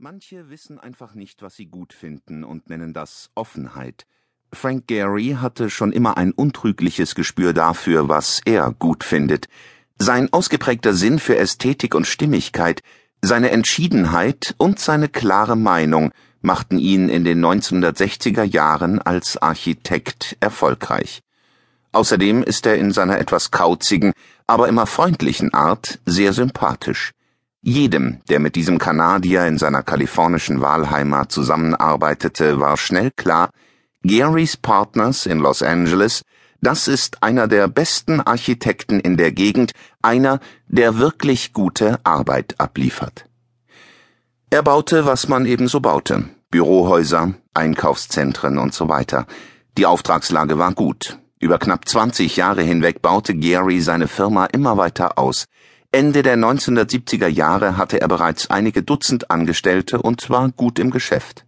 Manche wissen einfach nicht, was sie gut finden und nennen das Offenheit. Frank Gehry hatte schon immer ein untrügliches Gespür dafür, was er gut findet. Sein ausgeprägter Sinn für Ästhetik und Stimmigkeit, seine Entschiedenheit und seine klare Meinung machten ihn in den 1960er Jahren als Architekt erfolgreich. Außerdem ist er in seiner etwas kauzigen, aber immer freundlichen Art sehr sympathisch. Jedem, der mit diesem Kanadier in seiner kalifornischen Wahlheimat zusammenarbeitete, war schnell klar, Garys Partners in Los Angeles, das ist einer der besten Architekten in der Gegend, einer, der wirklich gute Arbeit abliefert. Er baute, was man ebenso baute. Bürohäuser, Einkaufszentren und so weiter. Die Auftragslage war gut. Über knapp 20 Jahre hinweg baute Gary seine Firma immer weiter aus. Ende der 1970er Jahre hatte er bereits einige Dutzend Angestellte und war gut im Geschäft.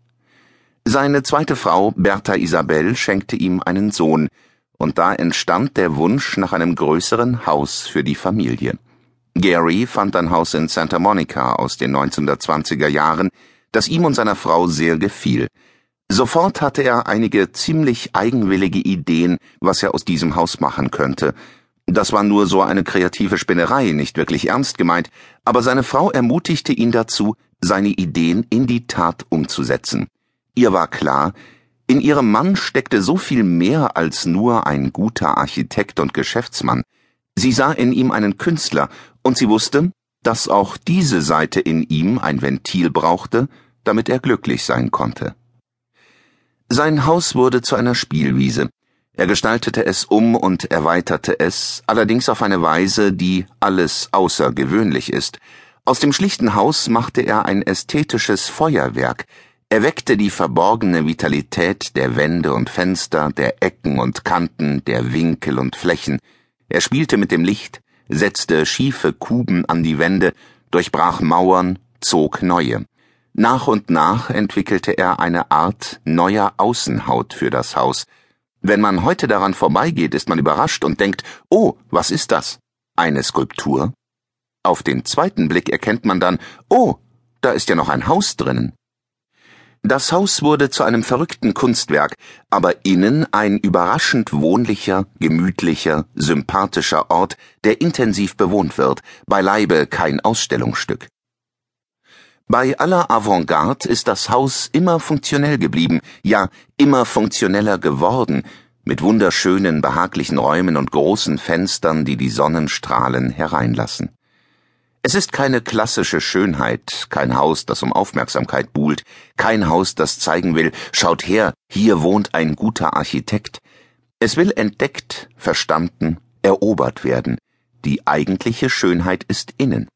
Seine zweite Frau, Bertha Isabel, schenkte ihm einen Sohn, und da entstand der Wunsch nach einem größeren Haus für die Familie. Gary fand ein Haus in Santa Monica aus den 1920er Jahren, das ihm und seiner Frau sehr gefiel. Sofort hatte er einige ziemlich eigenwillige Ideen, was er aus diesem Haus machen könnte, das war nur so eine kreative Spinnerei, nicht wirklich ernst gemeint, aber seine Frau ermutigte ihn dazu, seine Ideen in die Tat umzusetzen. Ihr war klar, in ihrem Mann steckte so viel mehr als nur ein guter Architekt und Geschäftsmann. Sie sah in ihm einen Künstler, und sie wusste, dass auch diese Seite in ihm ein Ventil brauchte, damit er glücklich sein konnte. Sein Haus wurde zu einer Spielwiese, er gestaltete es um und erweiterte es, allerdings auf eine Weise, die alles außergewöhnlich ist. Aus dem schlichten Haus machte er ein ästhetisches Feuerwerk, er weckte die verborgene Vitalität der Wände und Fenster, der Ecken und Kanten, der Winkel und Flächen. Er spielte mit dem Licht, setzte schiefe Kuben an die Wände, durchbrach Mauern, zog neue. Nach und nach entwickelte er eine Art neuer Außenhaut für das Haus, wenn man heute daran vorbeigeht, ist man überrascht und denkt, oh, was ist das? Eine Skulptur? Auf den zweiten Blick erkennt man dann, oh, da ist ja noch ein Haus drinnen. Das Haus wurde zu einem verrückten Kunstwerk, aber innen ein überraschend wohnlicher, gemütlicher, sympathischer Ort, der intensiv bewohnt wird, beileibe kein Ausstellungsstück. Bei aller Avantgarde ist das Haus immer funktionell geblieben, ja immer funktioneller geworden, mit wunderschönen, behaglichen Räumen und großen Fenstern, die die Sonnenstrahlen hereinlassen. Es ist keine klassische Schönheit, kein Haus, das um Aufmerksamkeit buhlt, kein Haus, das zeigen will, schaut her, hier wohnt ein guter Architekt. Es will entdeckt, verstanden, erobert werden. Die eigentliche Schönheit ist innen.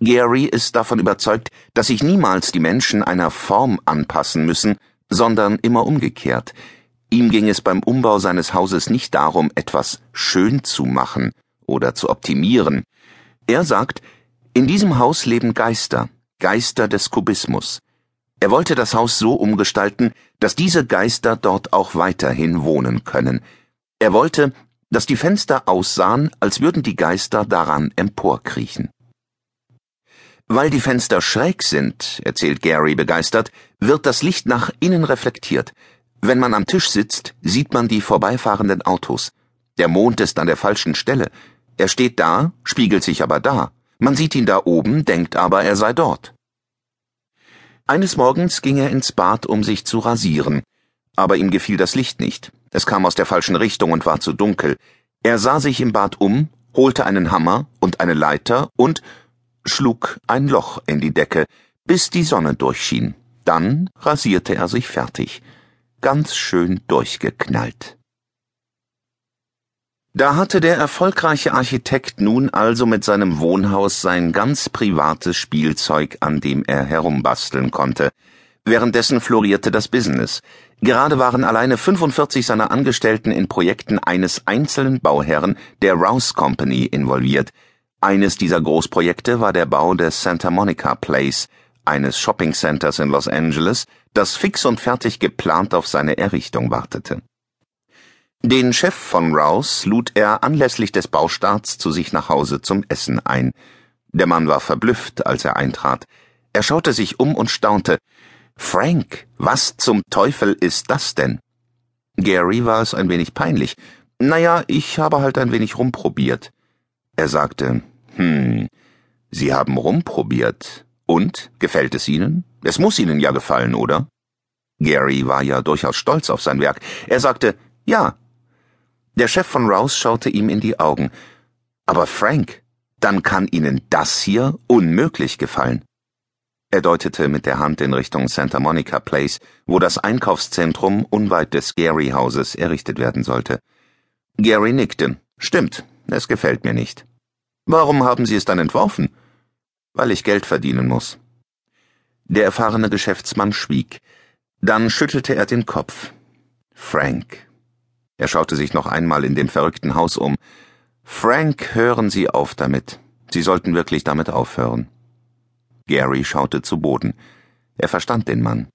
Gary ist davon überzeugt, dass sich niemals die Menschen einer Form anpassen müssen, sondern immer umgekehrt. Ihm ging es beim Umbau seines Hauses nicht darum, etwas schön zu machen oder zu optimieren. Er sagt, in diesem Haus leben Geister, Geister des Kubismus. Er wollte das Haus so umgestalten, dass diese Geister dort auch weiterhin wohnen können. Er wollte, dass die Fenster aussahen, als würden die Geister daran emporkriechen. Weil die Fenster schräg sind, erzählt Gary begeistert, wird das Licht nach innen reflektiert. Wenn man am Tisch sitzt, sieht man die vorbeifahrenden Autos. Der Mond ist an der falschen Stelle. Er steht da, spiegelt sich aber da. Man sieht ihn da oben, denkt aber, er sei dort. Eines Morgens ging er ins Bad, um sich zu rasieren. Aber ihm gefiel das Licht nicht. Es kam aus der falschen Richtung und war zu dunkel. Er sah sich im Bad um, holte einen Hammer und eine Leiter und schlug ein Loch in die Decke, bis die Sonne durchschien. Dann rasierte er sich fertig. Ganz schön durchgeknallt. Da hatte der erfolgreiche Architekt nun also mit seinem Wohnhaus sein ganz privates Spielzeug, an dem er herumbasteln konnte. Währenddessen florierte das Business. Gerade waren alleine 45 seiner Angestellten in Projekten eines einzelnen Bauherren, der Rouse Company, involviert. Eines dieser Großprojekte war der Bau des Santa Monica Place, eines Shopping Centers in Los Angeles, das fix und fertig geplant auf seine Errichtung wartete. Den Chef von Rouse lud er anlässlich des Baustarts zu sich nach Hause zum Essen ein. Der Mann war verblüfft, als er eintrat. Er schaute sich um und staunte. Frank, was zum Teufel ist das denn? Gary war es ein wenig peinlich. Naja, ich habe halt ein wenig rumprobiert. Er sagte, hm, Sie haben rumprobiert. Und? Gefällt es Ihnen? Es muss Ihnen ja gefallen, oder? Gary war ja durchaus stolz auf sein Werk. Er sagte, ja. Der Chef von Rouse schaute ihm in die Augen. Aber Frank, dann kann Ihnen das hier unmöglich gefallen. Er deutete mit der Hand in Richtung Santa Monica Place, wo das Einkaufszentrum unweit des Gary-Hauses errichtet werden sollte. Gary nickte. Stimmt, es gefällt mir nicht. Warum haben Sie es dann entworfen? Weil ich Geld verdienen muss. Der erfahrene Geschäftsmann schwieg. Dann schüttelte er den Kopf. Frank. Er schaute sich noch einmal in dem verrückten Haus um. Frank, hören Sie auf damit. Sie sollten wirklich damit aufhören. Gary schaute zu Boden. Er verstand den Mann.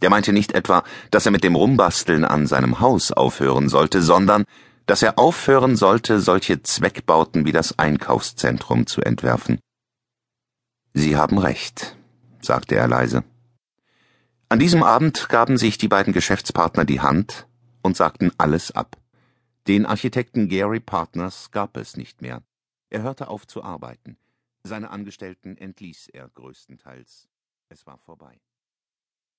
Der meinte nicht etwa, dass er mit dem Rumbasteln an seinem Haus aufhören sollte, sondern dass er aufhören sollte, solche Zweckbauten wie das Einkaufszentrum zu entwerfen. Sie haben recht, sagte er leise. An diesem Abend gaben sich die beiden Geschäftspartner die Hand und sagten alles ab. Den Architekten Gary Partners gab es nicht mehr. Er hörte auf zu arbeiten. Seine Angestellten entließ er größtenteils. Es war vorbei.